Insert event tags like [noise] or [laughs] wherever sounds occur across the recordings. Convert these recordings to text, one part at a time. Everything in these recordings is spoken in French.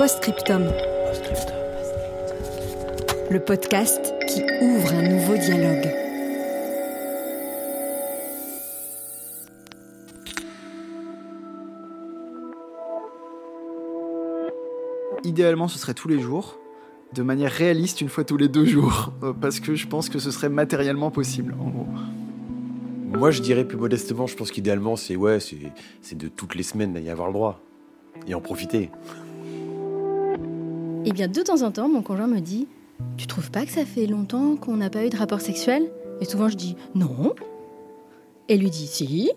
Postscriptum. Le podcast qui ouvre un nouveau dialogue. Idéalement, ce serait tous les jours, de manière réaliste, une fois tous les deux jours, parce que je pense que ce serait matériellement possible, en gros. Moi, je dirais plus modestement, je pense qu'idéalement, c'est ouais, c'est c'est de toutes les semaines y avoir le droit et en profiter. Eh bien, de temps en temps, mon conjoint me dit Tu trouves pas que ça fait longtemps qu'on n'a pas eu de rapport sexuel? Et souvent, je dis Non. Et lui dit Si.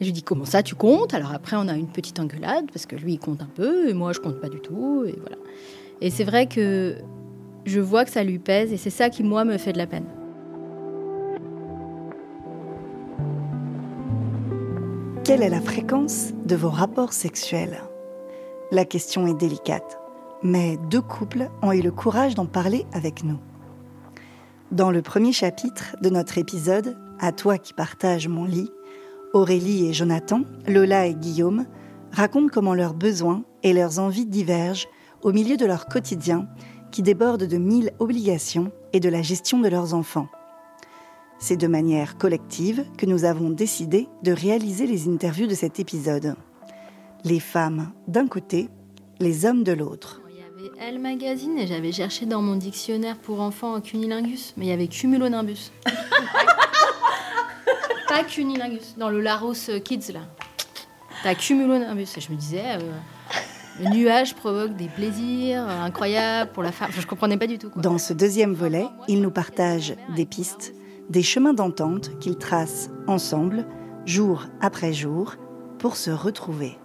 Et je lui dis Comment ça, tu comptes? Alors après, on a une petite engueulade, parce que lui, il compte un peu, et moi, je compte pas du tout, et voilà. Et c'est vrai que je vois que ça lui pèse, et c'est ça qui, moi, me fait de la peine. Quelle est la fréquence de vos rapports sexuels? La question est délicate, mais deux couples ont eu le courage d'en parler avec nous. Dans le premier chapitre de notre épisode À toi qui partage mon lit, Aurélie et Jonathan, Lola et Guillaume racontent comment leurs besoins et leurs envies divergent au milieu de leur quotidien qui déborde de mille obligations et de la gestion de leurs enfants. C'est de manière collective que nous avons décidé de réaliser les interviews de cet épisode. Les femmes d'un côté, les hommes de l'autre. Il Elle Magazine, et j'avais cherché dans mon dictionnaire pour enfants cunilingus, mais il y avait cumulonimbus. [laughs] Pas cunilingus, dans le Larousse Kids, là. T'as cumulonimbus, et je me disais... euh, le nuage provoque des plaisirs euh, incroyables pour la femme. Enfin, je comprenais pas du tout. Quoi. Dans ce deuxième volet, ils nous partagent des pistes, des chemins d'entente qu'ils tracent ensemble, jour après jour, pour se retrouver.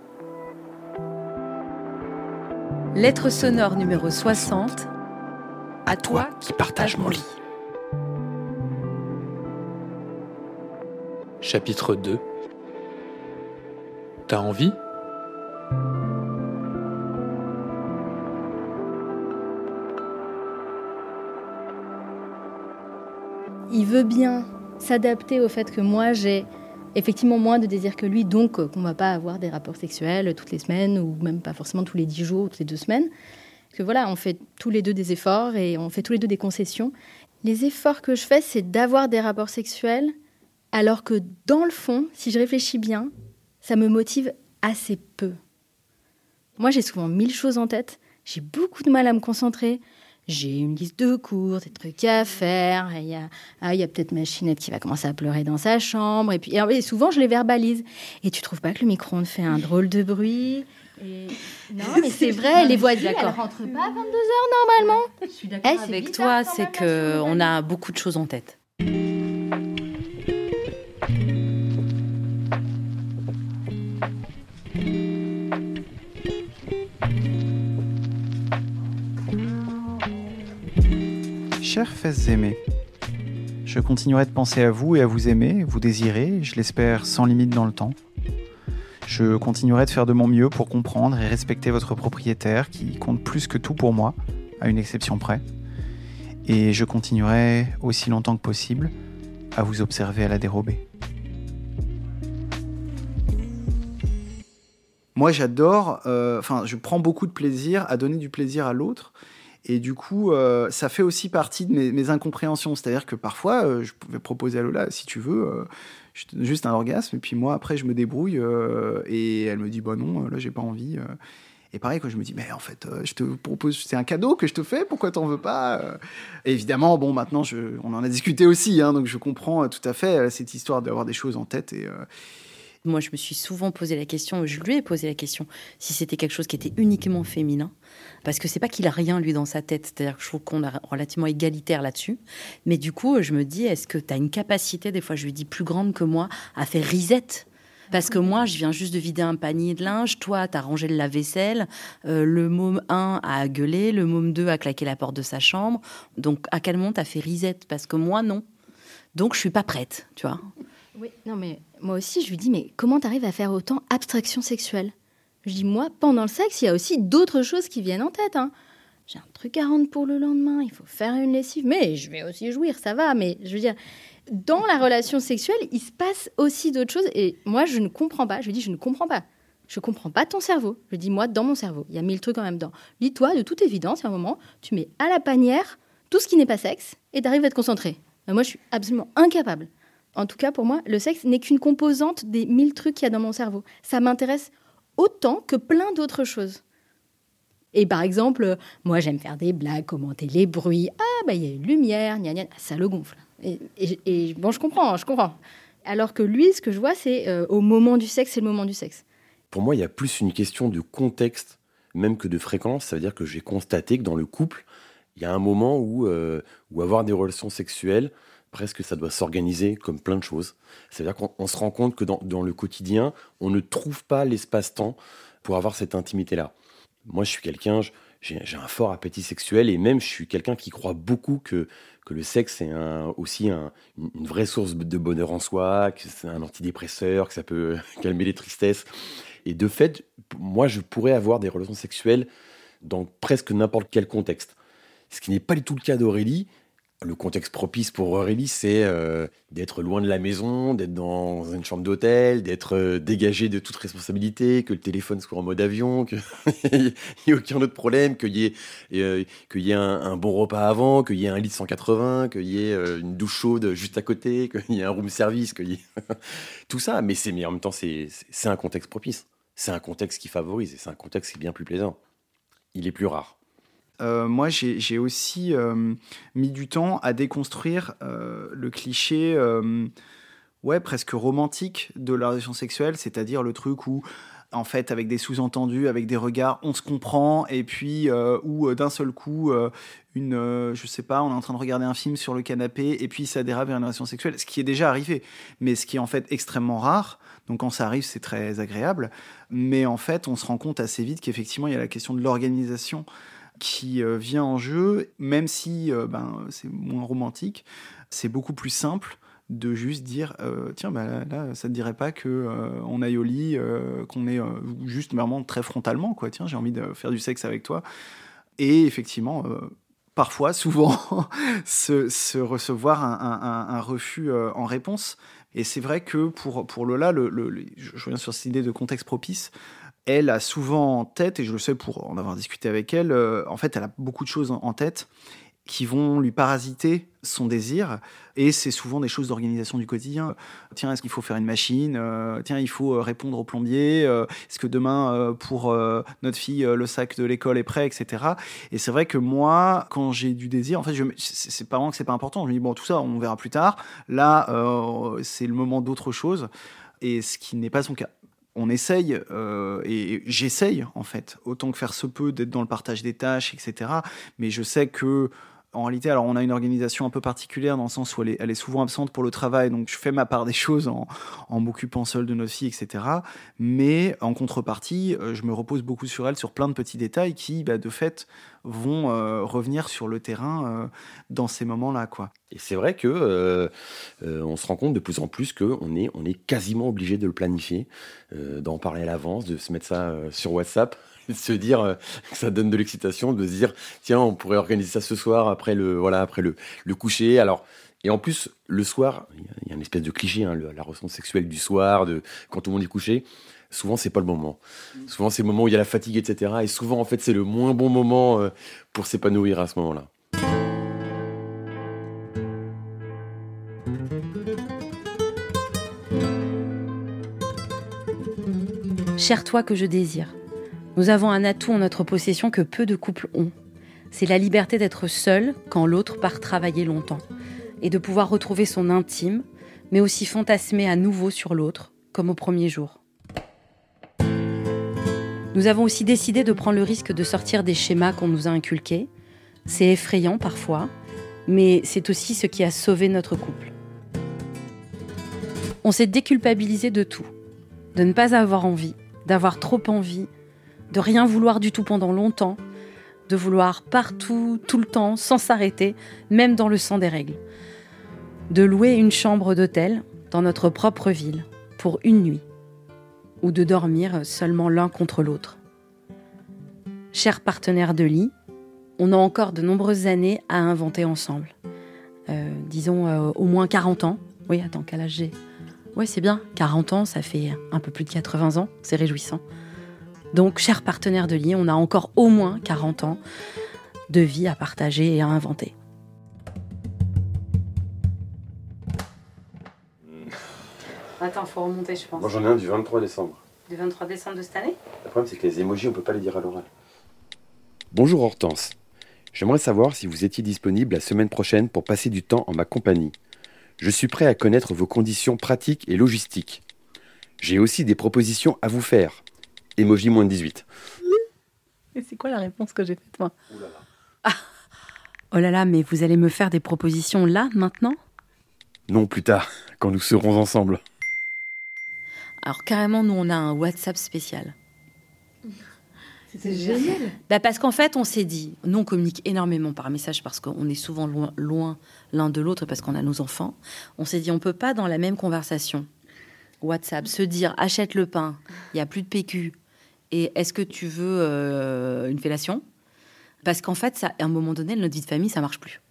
Lettre sonore numéro 60. À toi qui partage mon lit. Chapitre 2 T'as envie? Il veut bien s'adapter au fait que moi j'ai effectivement moins de désir que lui, donc euh, qu'on va pas avoir des rapports sexuels toutes les semaines ou même pas forcément tous les dix jours, toutes les deux semaines. Parce que voilà, on fait tous les deux des efforts et on fait tous les deux des concessions. Les efforts que je fais, c'est d'avoir des rapports sexuels, alors que dans le fond, si je réfléchis bien, ça me motive assez peu. Moi, j'ai souvent mille choses en tête, j'ai beaucoup de mal à me concentrer. J'ai une liste de cours, des trucs à faire. et Il y a, ah, il y a peut-être ma chinette qui va commencer à pleurer dans sa chambre. Et puis, et, souvent, je les verbalise. Et tu trouves pas que le micro-ondes fait un drôle de bruit Et- [laughs] Non, mais c'est vrai, les voisines, elles rentrent pas à 22h normalement. Je suis d'accord Eh, c'est avec bizarre toi, c'est même, que la on a beaucoup de choses en tête. Chers fesses aimées, je continuerai de penser à vous et à vous aimer, vous désirer, je l'espère sans limite dans le temps. Je continuerai de faire de mon mieux pour comprendre et respecter votre propriétaire qui compte plus que tout pour moi, à une exception près. Et je continuerai aussi longtemps que possible à vous observer à la dérobée. Moi, j'adore, euh, enfin, je prends beaucoup de plaisir à donner du plaisir à l'autre. Et du coup, euh, ça fait aussi partie de mes, incompréhensions. C'est-à-dire que parfois, euh, je pouvais proposer à Lola, si tu veux, euh, juste un orgasme. Et puis moi, après, je me débrouille. et elle me dit, bah non, là, j'ai pas envie. Et pareil, quand je me dis, mais en fait, je te propose, c'est un cadeau que je te fais, pourquoi t'en veux pas évidemment, bon, maintenant, on en a discuté aussi, hein, donc je comprends tout à fait cette histoire d'avoir des choses en tête. Moi, je me suis souvent posé la question, je lui ai posé la question, si c'était quelque chose qui était uniquement féminin. Parce que c'est pas qu'il a rien, lui, dans sa tête. C'est-à-dire que je trouve qu'on est relativement égalitaire là-dessus. Mais du coup, je me dis, est-ce que tu as une capacité, des fois, je lui dis plus grande que moi, à faire reset parce que moi, je viens juste de vider un panier de linge. Toi, tu as rangé le lave-vaisselle. Euh, le môme 1 a gueulé. Le môme 2 a claqué la porte de sa chambre. Donc, à quel moment tu as fait reset Parce que moi, non. Donc, je suis pas prête, tu vois. Oui, non, mais moi aussi, je lui dis, mais comment tu arrives à faire autant abstraction sexuelle? Je dis, moi, pendant le sexe, il y a aussi d'autres choses qui viennent en tête. Hein. J'ai un truc à rendre pour le lendemain, il faut faire une lessive, mais je vais aussi jouir, ça va. Mais je veux dire, dans la relation sexuelle, il se passe aussi d'autres choses. Et moi, je ne comprends pas. Je lui dis, je ne comprends pas. Je ne comprends pas ton cerveau. Je dis, moi, dans mon cerveau, il y a mille trucs en même temps. Dis-toi, de toute évidence, à un moment, tu mets à la panière tout ce qui n'est pas sexe et tu arrives à te concentrer. moi, je suis absolument incapable. En tout cas, pour moi, le sexe n'est qu'une composante des mille trucs qu'il y a dans mon cerveau. Ça m'intéresse autant que plein d'autres choses. Et par exemple, moi, j'aime faire des blagues, commenter les bruits. Ah, bah, il y a une lumière, gna gna, ça le gonfle. Et, bon, je comprends, je comprends. Alors que lui, ce que je vois, c'est euh, au moment du sexe, c'est le moment du sexe. Pour moi, il y a plus une question de contexte, même que de fréquence. Ça veut dire que j'ai constaté que dans le couple, il y a un moment où, euh, où avoir des relations sexuelles, presque ça doit s'organiser comme plein de choses. C'est-à-dire qu'on se rend compte que dans, le quotidien, on ne trouve pas l'espace-temps pour avoir cette intimité-là. Moi, je suis quelqu'un, j'ai un fort appétit sexuel et même je suis quelqu'un qui croit beaucoup que que le sexe est aussi une vraie source de bonheur en soi, que c'est un antidépresseur, que ça peut [laughs] calmer les tristesses. Et de fait, moi, je pourrais avoir des relations sexuelles dans presque n'importe quel contexte. Ce qui n'est pas du tout le cas d'Aurélie, le contexte propice pour Aurélie, c'est euh, d'être loin de la maison, d'être dans une chambre d'hôtel, d'être euh, dégagé de toute responsabilité, que le téléphone soit en mode avion, qu'il [laughs] n'y ait aucun autre problème, qu'il y ait, euh, un, bon repas avant, qu'il y ait un lit de 180, qu'il y ait une douche chaude juste à côté, [laughs] qu'il y ait un room service, qu'il y [laughs] tout ça. Mais, mais en même temps, c'est un contexte propice. C'est un contexte qui favorise et c'est un contexte qui est bien plus plaisant. Il est plus rare. Euh, moi, j'ai aussi euh, mis du temps à déconstruire euh, le cliché, ouais, presque romantique de la relation sexuelle, c'est-à-dire le truc où, en fait, avec des sous-entendus, avec des regards, on se comprend, et puis où d'un seul coup, une, je sais pas, on est en train de regarder un film sur le canapé, et puis ça dérape vers une relation sexuelle, ce qui est déjà arrivé, mais ce qui est en fait extrêmement rare. Donc quand ça arrive, c'est très agréable, mais en fait, on se rend compte assez vite qu'effectivement, il y a la question de l'organisation qui euh, vient en jeu, même si euh, ben, c'est moins romantique, c'est beaucoup plus simple de juste dire euh, tiens bah, là, ça te dirait pas que on aille au lit qu'on est juste vraiment très frontalement quoi. Tiens j'ai envie de faire du sexe avec toi. Et effectivement parfois [laughs] souvent se, recevoir un, refus en réponse. Et c'est vrai que pour, pour Lola le, je reviens sur cette idée de contexte propice elle a souvent en tête, et je le sais pour en avoir discuté avec elle, euh, en fait, elle a beaucoup de choses en tête qui vont lui parasiter son désir. Et c'est souvent des choses d'organisation du quotidien. Tiens, est-ce qu'il faut faire une machine? Euh, Tiens, il faut euh, répondre au plombier. est-ce que demain, pour notre fille, le sac de l'école est prêt, etc. Et c'est vrai que moi, quand j'ai du désir, en fait, je, c'est pas vraiment que c'est pas important. Je me dis, bon, tout ça, on verra plus tard. Là, c'est le moment d'autre chose. Et ce qui n'est pas son cas on essaye, euh, et j'essaye en fait, autant que faire se peut, d'être dans le partage des tâches, etc. Mais je sais que en réalité, alors on a une organisation un peu particulière dans le sens où elle est, souvent absente pour le travail, donc je fais ma part des choses en, m'occupant seul de notre fille, etc. Mais en contrepartie, euh, je me repose beaucoup sur elle sur plein de petits détails qui, bah, de fait, vont euh, revenir sur le terrain euh, dans ces moments-là, quoi. Et c'est vrai que on se rend compte de plus en plus qu'on est, est quasiment obligé de le planifier, d'en parler à l'avance, de se mettre ça sur WhatsApp de se dire euh, que ça donne de l'excitation, de se dire tiens, on pourrait organiser ça ce soir après le voilà après le, le coucher. Alors et en plus le soir, il y a une espèce de cliché, hein, la relation sexuelle du soir, de quand tout le monde est couché. Souvent, c'est pas le moment. Souvent, c'est le moment où il y a la fatigue, etc. Et souvent, en fait, c'est le moins bon moment euh, pour s'épanouir à ce moment-là. Cher toi que je désire, nous avons un atout en notre possession que peu de couples ont. C'est la liberté d'être seul quand l'autre part travailler longtemps et de pouvoir retrouver son intime, mais aussi fantasmer à nouveau sur l'autre, comme au premier jour. Nous avons aussi décidé de prendre le risque de sortir des schémas qu'on nous a inculqués. C'est effrayant parfois, mais c'est aussi ce qui a sauvé notre couple. On s'est déculpabilisé de tout, de ne pas avoir envie, d'avoir trop envie, de rien vouloir du tout pendant longtemps, de vouloir partout, tout le temps, sans s'arrêter, même dans le sang des règles. De louer une chambre d'hôtel dans notre propre ville pour une nuit ou de dormir seulement l'un contre l'autre. Chers partenaires de lit, on a encore de nombreuses années à inventer ensemble. Euh, disons euh, au moins 40 ans. Oui, attends, quel âge j'ai? Oui, c'est bien. 40 ans, ça fait un peu plus de 80 ans. C'est réjouissant. Donc, chers partenaires de lit, on a encore au moins 40 ans de vie à partager et à inventer. Attends, faut remonter, je pense. Moi j'en ai un du 23 décembre. Du 23 décembre de cette année? Le problème c'est que les émojis on peut pas les dire à l'oral. Bonjour Hortense. J'aimerais savoir si vous étiez disponible la semaine prochaine pour passer du temps en ma compagnie. Je suis prêt à connaître vos conditions pratiques et logistiques. J'ai aussi des propositions à vous faire. Emoji moins de 18. Et c'est quoi la réponse que j'ai faite moi Oh là là. Ah. Oh là là, mais vous allez me faire des propositions là, maintenant? Non, plus tard, quand nous serons ensemble. Alors carrément, nous, on a un WhatsApp spécial. C'est génial. Bah parce qu'en fait, on s'est dit, nous, on communique énormément par message parce qu'on est souvent loin, loin l'un de l'autre parce qu'on a nos enfants. On s'est dit, on peut pas dans la même conversation WhatsApp se dire, achète le pain, il y a plus de PQ, et est-ce que tu veux euh, une fellation? Parce qu'en fait, ça, à un moment donné, notre vie de famille, ça marche plus.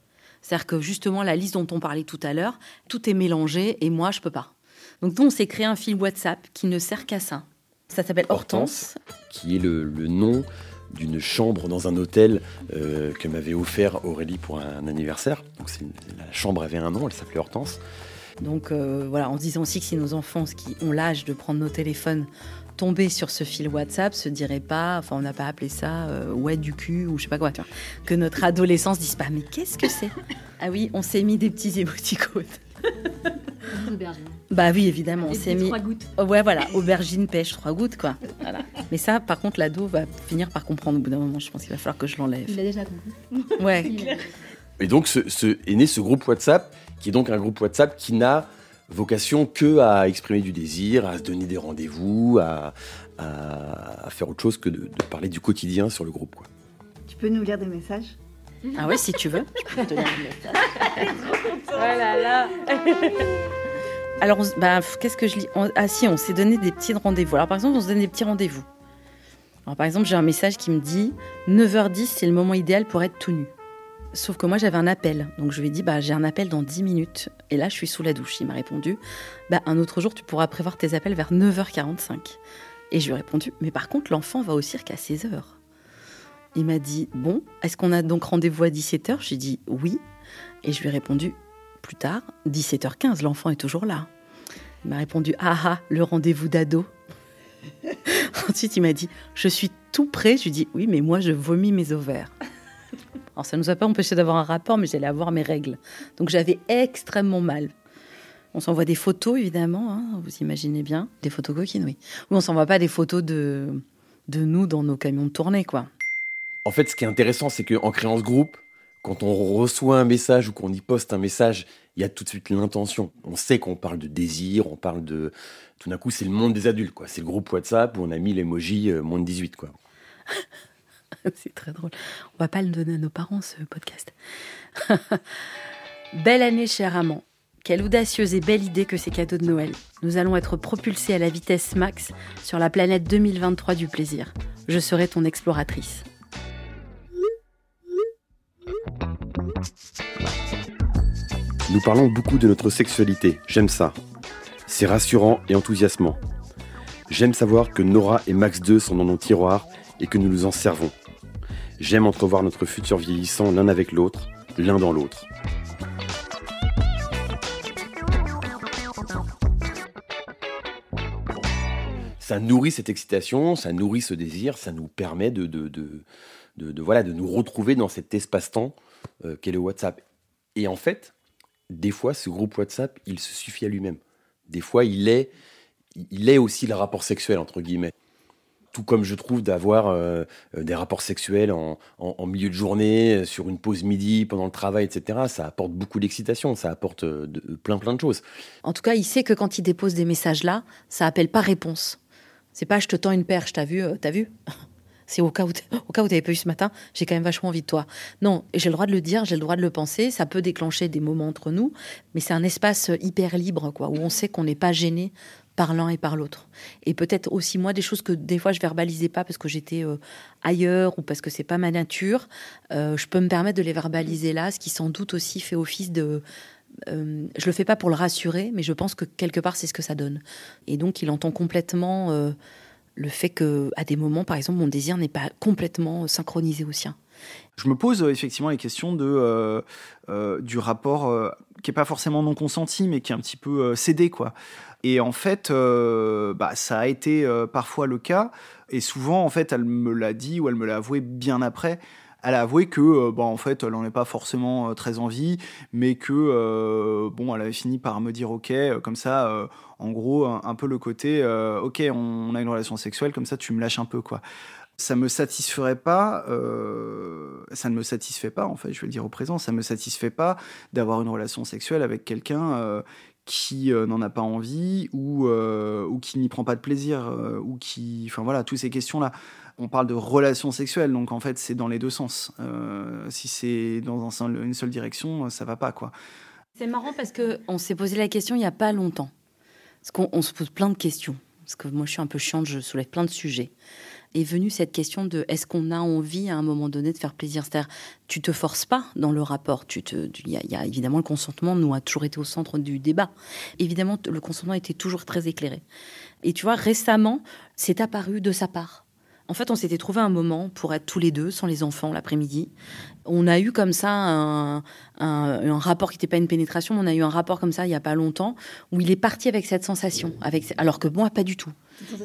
C'est-à-dire que justement, la liste dont on parlait tout à l'heure, tout est mélangé et moi, je peux pas. Donc nous, on s'est créé un fil WhatsApp qui ne sert qu'à ça. Ça s'appelle Hortense. Qui est le, le nom d'une chambre dans un hôtel euh, que m'avait offert Aurélie pour un anniversaire. Donc la chambre avait un nom, elle s'appelait Hortense. Donc euh, voilà, en se disant aussi que si nos enfants qui ont l'âge de prendre nos téléphones tombaient sur ce fil WhatsApp, se diraient pas, enfin on n'a pas appelé ça euh, ouais du cul ou je sais pas quoi, tu vois. que notre adolescence dise pas mais qu'est-ce que c'est? Ah oui, on s'est mis des petits émoticônes. Bah oui, évidemment, on s'est mis. gouttes. Oh, ouais, voilà, aubergine, pêche, trois gouttes, quoi. Voilà. Mais ça, par contre, l'ado va finir par comprendre au bout d'un moment. Je pense qu'il va falloir que je l'enlève. Il a déjà compris. Ouais. Et donc ce, ce- est né ce groupe WhatsApp, qui est donc un groupe WhatsApp qui n'a vocation que à exprimer du désir, à se donner des rendez-vous, à, à- à faire autre chose que de, de parler du quotidien sur le groupe. Quoi. Tu peux nous lire des messages? Ah ouais, si tu veux. Je peux te lire le message. [laughs] Oh là là. Alors, bah, qu'est-ce que je lis? On- Ah si, on s'est donné des petits rendez-vous. Alors, par exemple, on se donne des petits rendez-vous. Alors, par exemple, j'ai un message qui me dit 9h10, c'est le moment idéal pour être tout nu. Sauf que moi, j'avais un appel. Donc, je lui ai dit, bah, j'ai un appel dans 10 minutes. Et là, je suis sous la douche. Il m'a répondu, bah, un autre jour, tu pourras prévoir tes appels vers 9h45. Et je lui ai répondu, mais par contre, l'enfant va au cirque à 16h. Il m'a dit, bon, est-ce qu'on a donc rendez-vous à 17h J'ai dit, oui. Et je lui ai répondu, plus tard, 17h15, l'enfant est toujours là. Il m'a répondu, ah ah, le rendez-vous d'ado. [laughs] Ensuite, il m'a dit, je suis tout prêt. Je lui ai dit, oui, mais moi, je vomis mes ovaires. Alors, ça ne nous a pas empêché d'avoir un rapport, mais j'allais avoir mes règles. Donc, j'avais extrêmement mal. On s'envoie des photos, évidemment, hein, vous imaginez bien. Des photos coquines, oui. Oui, on s'envoie pas des photos de, de nous dans nos camions de tournée, quoi. En fait, ce qui est intéressant, c'est qu'en créant ce groupe, quand on reçoit un message ou qu'on y poste un message, il y a tout de suite l'intention. On sait qu'on parle de désir, on parle de... Tout d'un coup, c'est le monde des adultes, quoi. C'est le groupe WhatsApp où on a mis l'emoji euh, moins de 18, quoi. [laughs] [laughs] C'est très drôle. On va pas le donner à nos parents, ce podcast. [laughs] Belle année, cher amant. Quelle audacieuse et belle idée que ces cadeaux de Noël. Nous allons être propulsés à la vitesse max sur la planète 2023 du plaisir. Je serai ton exploratrice. Nous parlons beaucoup de notre sexualité. J'aime ça. C'est rassurant et enthousiasmant. J'aime savoir que Nora et Max 2 sont dans nos tiroirs et que nous nous en servons. J'aime entrevoir notre futur vieillissant l'un avec l'autre, l'un dans l'autre. Ça nourrit cette excitation, ça nourrit ce désir, ça nous permet de, de, de, voilà, de nous retrouver dans cet espace-temps euh, qu'est le WhatsApp. Et en fait, des fois, ce groupe WhatsApp, il se suffit à lui-même. Des fois, il est, il est aussi le rapport sexuel, entre guillemets. Tout comme je trouve d'avoir euh, euh, des rapports sexuels en, milieu de journée, sur une pause midi, pendant le travail, etc. Ça apporte beaucoup d'excitation, ça apporte plein plein de choses. En tout cas, il sait que quand il dépose des messages là, ça appelle pas réponse. C'est pas je te tends une perche, t'as vu, t'as vu? [laughs] C'est au cas où au cas où t'avais pas eu ce matin, j'ai quand même vachement envie de toi. Non, j'ai le droit de le dire, j'ai le droit de le penser. Ça peut déclencher des moments entre nous, mais c'est un espace hyper libre, quoi, où on sait qu'on n'est pas gêné par l'un et par l'autre. Et peut-être aussi moi des choses que des fois je verbalisais pas parce que j'étais euh, ailleurs ou parce que c'est pas ma nature. Euh, je peux me permettre de les verbaliser là, ce qui sans doute aussi fait office de euh, je le fais pas pour le rassurer, mais je pense que quelque part c'est ce que ça donne. Et donc il entend complètement le fait que, à des moments, par exemple, mon désir n'est pas complètement synchronisé au sien. Je me pose euh, effectivement les questions de, euh, euh, du rapport qui n'est pas forcément non consenti, mais qui est un petit peu cédé. quoi. Et en fait, bah, ça a été parfois le cas. Et souvent, en fait, elle me l'a dit ou elle me l'a avoué bien après elle a avoué que bon en fait elle n'en est pas forcément très envie mais que bon elle avait fini par me dire ok comme ça en gros, un, peu le côté, ok, on, a une relation sexuelle, comme ça, tu me lâches un peu, quoi. Ça me satisferait pas, euh, ça ne me satisfait pas, en fait, je vais le dire au présent, ça me satisfait pas d'avoir une relation sexuelle avec quelqu'un euh, qui n'en a pas envie ou, qui n'y prend pas de plaisir ou qui, enfin voilà, toutes ces questions-là. On parle de relation sexuelle, donc en fait, c'est dans les deux sens. si c'est dans une seule direction, ça va pas, quoi. C'est marrant parce que on s'est posé la question il y a pas longtemps. Parce qu'on se pose plein de questions. Parce que moi, je suis un peu chiante, je soulève plein de sujets. Est venue cette question de est-ce qu'on a envie à un moment donné de faire plaisir? C'est-à-dire, tu te forces pas dans le rapport. Tu te, il y, a évidemment le consentement, nous a toujours été au centre du débat. Évidemment, le consentement était toujours très éclairé. Et tu vois, récemment, c'est apparu de sa part. En fait, on s'était trouvé un moment pour être tous les deux, sans les enfants, l'après-midi. On a eu comme ça un, rapport qui n'était pas une pénétration, on a eu un rapport comme ça il n'y a pas longtemps, où il est parti avec cette sensation, avec, alors que moi, pas du tout.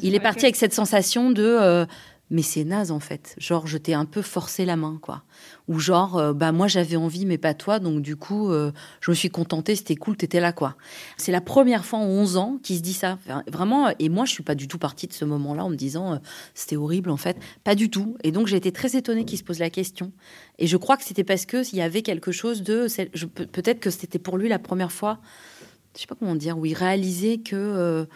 Il est parti avec cette sensation de... Euh, mais c'est naze en fait. Genre, je t'ai un peu forcé la main, quoi. Ou genre, euh, bah moi j'avais envie, mais pas toi, donc du coup, euh, je me suis contentée, c'était cool, t'étais là, quoi. C'est la première fois en 11 ans qu'il se dit ça. vraiment, et moi je suis pas du tout partie de ce moment-là en me disant, euh, c'était horrible en fait. Pas du tout. Et donc j'ai été très étonnée qu'il se pose la question. Et je crois que c'était parce que s'il y avait quelque chose de. Peut-être que c'était pour lui la première fois, je sais pas comment dire, où il réalisait que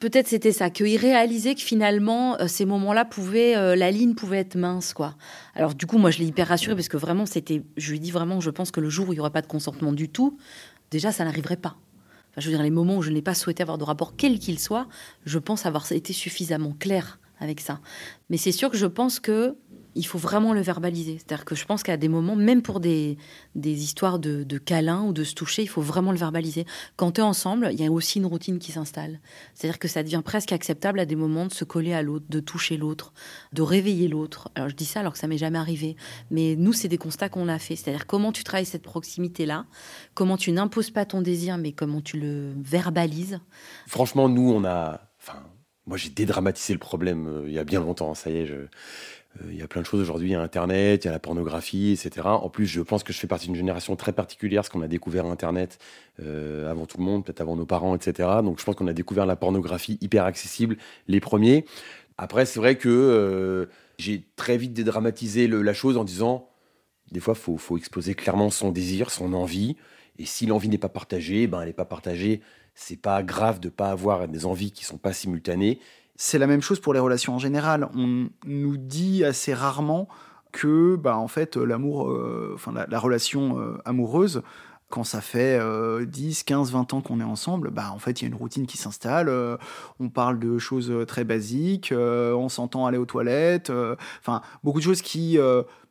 Peut-être c'était ça, qu'il réalisait que finalement, euh, ces moments-là pouvaient, euh, la ligne pouvait être mince, quoi. Alors du coup, moi, je l'ai hyper rassuré parce que vraiment, c'était, je lui dis vraiment, je pense que le jour où il n'y aurait pas de consentement du tout, déjà, ça n'arriverait pas. Enfin, je veux dire, les moments où je n'ai pas souhaité avoir de rapport, quel qu'il soit, je pense avoir été suffisamment clair avec ça. Mais c'est sûr que je pense que il faut vraiment le verbaliser. C'est-à-dire que je pense qu'à des moments, même pour des, des histoires de, de câlins ou de se toucher, il faut vraiment le verbaliser. Quand tu es ensemble, il y a aussi une routine qui s'installe. C'est-à-dire que ça devient presque acceptable à des moments de se coller à l'autre, de toucher l'autre, de réveiller l'autre. Alors je dis ça alors que ça m'est jamais arrivé. Mais nous, c'est des constats qu'on a fait. C'est-à-dire comment tu travailles cette proximité-là, comment tu n'imposes pas ton désir, mais comment tu le verbalises. Franchement, nous, on a... Enfin, moi, j'ai dédramatisé le problème euh, il y a bien longtemps. Ça y est, je il y a plein de choses aujourd'hui, il y a Internet, il y a la pornographie, etc. En plus, je pense que je fais partie d'une génération très particulière, parce qu'on a découvert Internet euh, avant tout le monde, peut-être avant nos parents, etc. Donc je pense qu'on a découvert la pornographie hyper accessible, les premiers. Après, c'est vrai que euh, j'ai très vite dédramatisé la chose en disant, des fois, il faut, faut, exposer clairement son désir, son envie. Et si l'envie n'est pas partagée, ben, elle n'est pas partagée. C'est pas grave de pas avoir des envies qui sont pas simultanées c'est la même chose pour les relations en général. On nous dit assez rarement que, bah, en fait, l'amour, euh, la, relation euh, amoureuse, quand ça fait 10, 15, 20 ans qu'on est ensemble, bah, en fait, il y a une routine qui s'installe. Euh, on parle de choses très basiques, on s'entend aller aux toilettes. Enfin, beaucoup de choses qui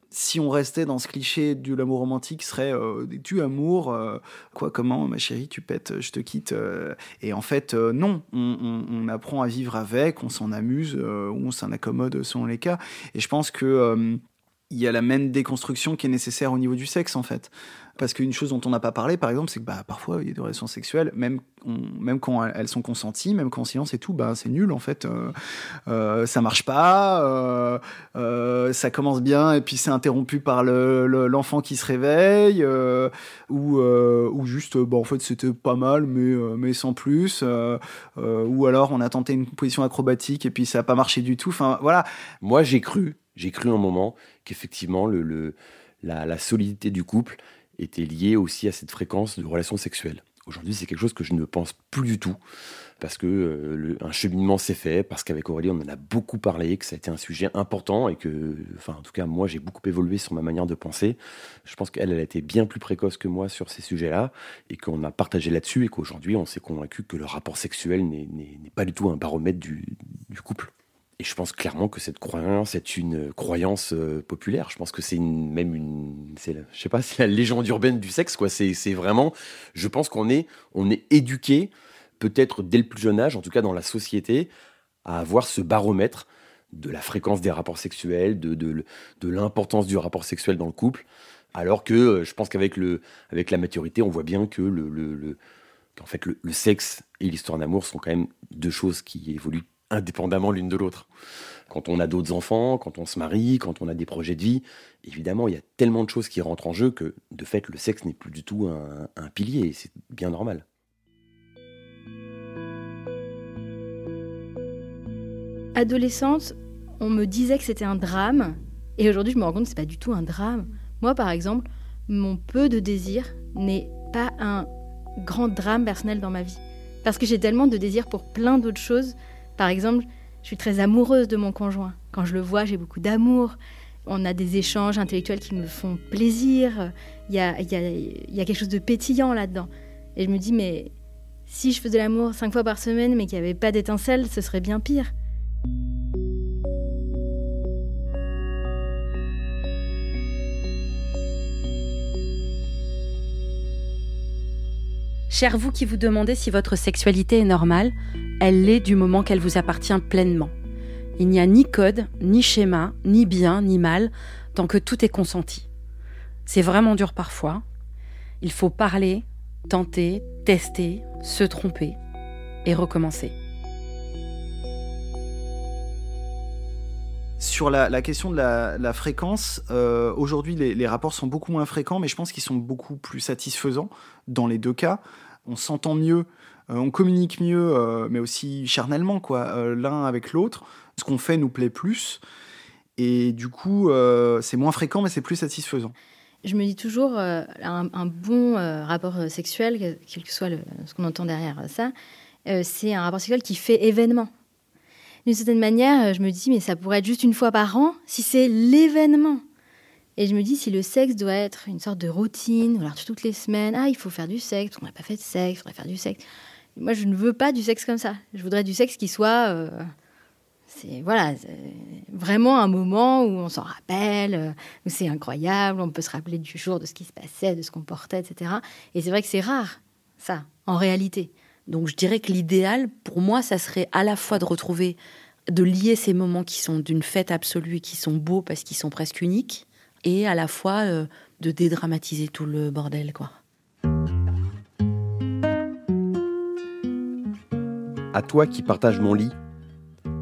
si on restait dans ce cliché de l'amour romantique, serait euh, tu amour, euh, quoi, comment, ma chérie, tu pètes, je te quitte. Euh. et en fait, non, on, apprend à vivre avec, on s'en amuse, on s'en accommode selon les cas. Et je pense que il y a la même déconstruction qui est nécessaire au niveau du sexe en fait. Parce qu'une chose dont on n'a pas parlé, par exemple, c'est que bah, parfois il y a des relations sexuelles, même, même quand elles sont consenties, même quand en silence et tout, bah, c'est nul en fait. Euh, euh, ça marche pas, euh, euh, ça commence bien et puis c'est interrompu par l'enfant le, qui se réveille, euh, ou, euh, ou juste, bah, en fait c'était pas mal, mais, mais sans plus. ou alors on a tenté une position acrobatique et puis ça n'a pas marché du tout. Enfin voilà. Moi j'ai cru j'ai cru un moment qu'effectivement la, solidité du couple était liée aussi à cette fréquence de relations sexuelles. Aujourd'hui, c'est quelque chose que je ne pense plus du tout parce que euh, un cheminement s'est fait, parce qu'avec Aurélie, on en a beaucoup parlé, que ça a été un sujet important et que, enfin, en tout cas, moi, j'ai beaucoup évolué sur ma manière de penser. Je pense qu'elle, elle a été bien plus précoce que moi sur ces sujets-là et qu'on a partagé là-dessus et qu'aujourd'hui, on s'est convaincu que le rapport sexuel n'est pas du tout un baromètre du couple. Et je pense clairement que cette croyance est une croyance euh, populaire. Je pense que c'est même une, c'est, je sais pas, [laughs] c'est la légende urbaine du sexe, quoi. C'est, vraiment, je pense qu'on est, on est éduqué, peut-être dès le plus jeune âge, en tout cas dans la société, à avoir ce baromètre de la fréquence des rapports sexuels, de, l'importance du rapport sexuel dans le couple. Alors que euh, je pense qu'avec le, avec la maturité, on voit bien que le, qu'en fait le sexe et l'histoire d'amour sont quand même deux choses qui évoluent indépendamment l'une de l'autre. Quand on a d'autres enfants, quand on se marie, quand on a des projets de vie, évidemment, il y a tellement de choses qui rentrent en jeu que, de fait, le sexe n'est plus du tout un, pilier, c'est bien normal. Adolescente, on me disait que c'était un drame, et aujourd'hui, je me rends compte que c'est pas du tout un drame. Moi, par exemple, mon peu de désir n'est pas un grand drame personnel dans ma vie. Parce que j'ai tellement de désir pour plein d'autres choses par exemple, je suis très amoureuse de mon conjoint. Quand je le vois, j'ai beaucoup d'amour. On a des échanges intellectuels qui me font plaisir. Il y a, quelque chose de pétillant là-dedans. Et je me dis, mais si je faisais l'amour cinq fois par semaine, mais qu'il n'y avait pas d'étincelle, ce serait bien pire. Cher vous qui vous demandez si votre sexualité est normale, elle l'est du moment qu'elle vous appartient pleinement. Il n'y a ni code, ni schéma, ni bien, ni mal, tant que tout est consenti. C'est vraiment dur parfois. Il faut parler, tenter, tester, se tromper et recommencer. Sur la, question de la, fréquence, euh, aujourd'hui les, rapports sont beaucoup moins fréquents, mais je pense qu'ils sont beaucoup plus satisfaisants dans les deux cas. On s'entend mieux on communique mieux, euh, mais aussi charnellement, quoi, euh, l'un avec l'autre. Ce qu'on fait nous plaît plus. Et du coup, c'est moins fréquent, mais c'est plus satisfaisant. Je me dis toujours, un, bon rapport sexuel, quel que soit ce qu'on entend derrière ça, c'est un rapport sexuel qui fait événement. D'une certaine manière, je me dis, mais ça pourrait être juste une fois par an si c'est l'événement. Et je me dis, si le sexe doit être une sorte de routine, ou alors toutes les semaines, ah, il faut faire du sexe, on n'a pas fait de sexe, il faudrait faire du sexe. Moi, je ne veux pas du sexe comme ça. Je voudrais du sexe qui soit. Euh, c'est voilà, vraiment un moment où on s'en rappelle, euh, où c'est incroyable, on peut se rappeler du jour, de ce qui se passait, de ce qu'on portait, etc. Et c'est vrai que c'est rare, ça, en réalité. Donc je dirais que l'idéal, pour moi, ça serait à la fois de retrouver, de lier ces moments qui sont d'une fête absolue, qui sont beaux parce qu'ils sont presque uniques, et à la fois euh, de dédramatiser tout le bordel, quoi. À toi qui partages mon lit.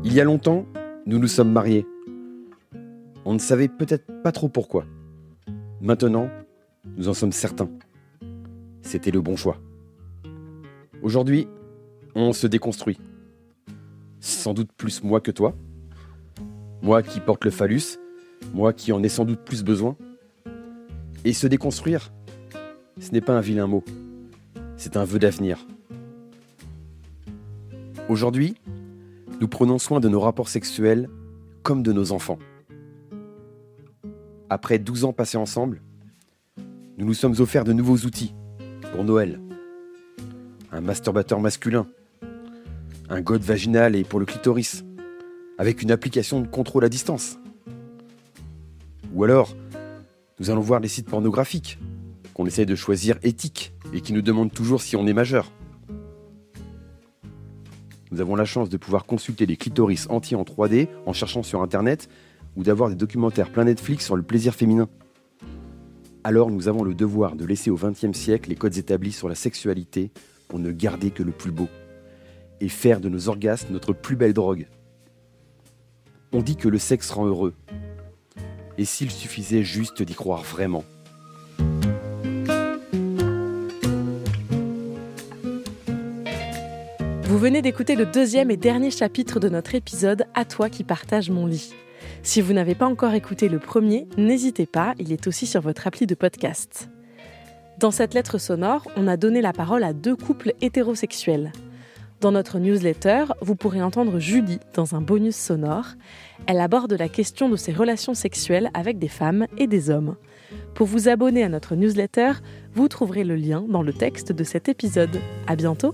Il y a longtemps, nous nous sommes mariés. On ne savait peut-être pas trop pourquoi. Maintenant, nous en sommes certains. C'était le bon choix. Aujourd'hui, on se déconstruit. Sans doute plus moi que toi. Moi qui porte le phallus, moi qui en ai sans doute plus besoin. Et se déconstruire, ce n'est pas un vilain mot, c'est un vœu d'avenir. Aujourd'hui, nous prenons soin de nos rapports sexuels comme de nos enfants. Après 12 ans passés ensemble, nous nous sommes offerts de nouveaux outils pour Noël. Un masturbateur masculin, un god vaginal et pour le clitoris, avec une application de contrôle à distance. Ou alors, nous allons voir les sites pornographiques, qu'on essaie de choisir éthiques et qui nous demandent toujours si on est majeur nous avons la chance de pouvoir consulter les clitoris entiers en 3D en cherchant sur Internet ou d'avoir des documentaires plein Netflix sur le plaisir féminin. Alors nous avons le devoir de laisser au XXe siècle les codes établis sur la sexualité pour ne garder que le plus beau et faire de nos orgasmes notre plus belle drogue. On dit que le sexe rend heureux. Et s'il suffisait juste d'y croire vraiment? Vous venez d'écouter le deuxième et dernier chapitre de notre épisode À toi qui partage mon lit. Si vous n'avez pas encore écouté le premier, n'hésitez pas, il est aussi sur votre appli de podcast. Dans cette lettre sonore, on a donné la parole à deux couples hétérosexuels. Dans notre newsletter, vous pourrez entendre Julie dans un bonus sonore. Elle aborde la question de ses relations sexuelles avec des femmes et des hommes. Pour vous abonner à notre newsletter, vous trouverez le lien dans le texte de cet épisode. À bientôt!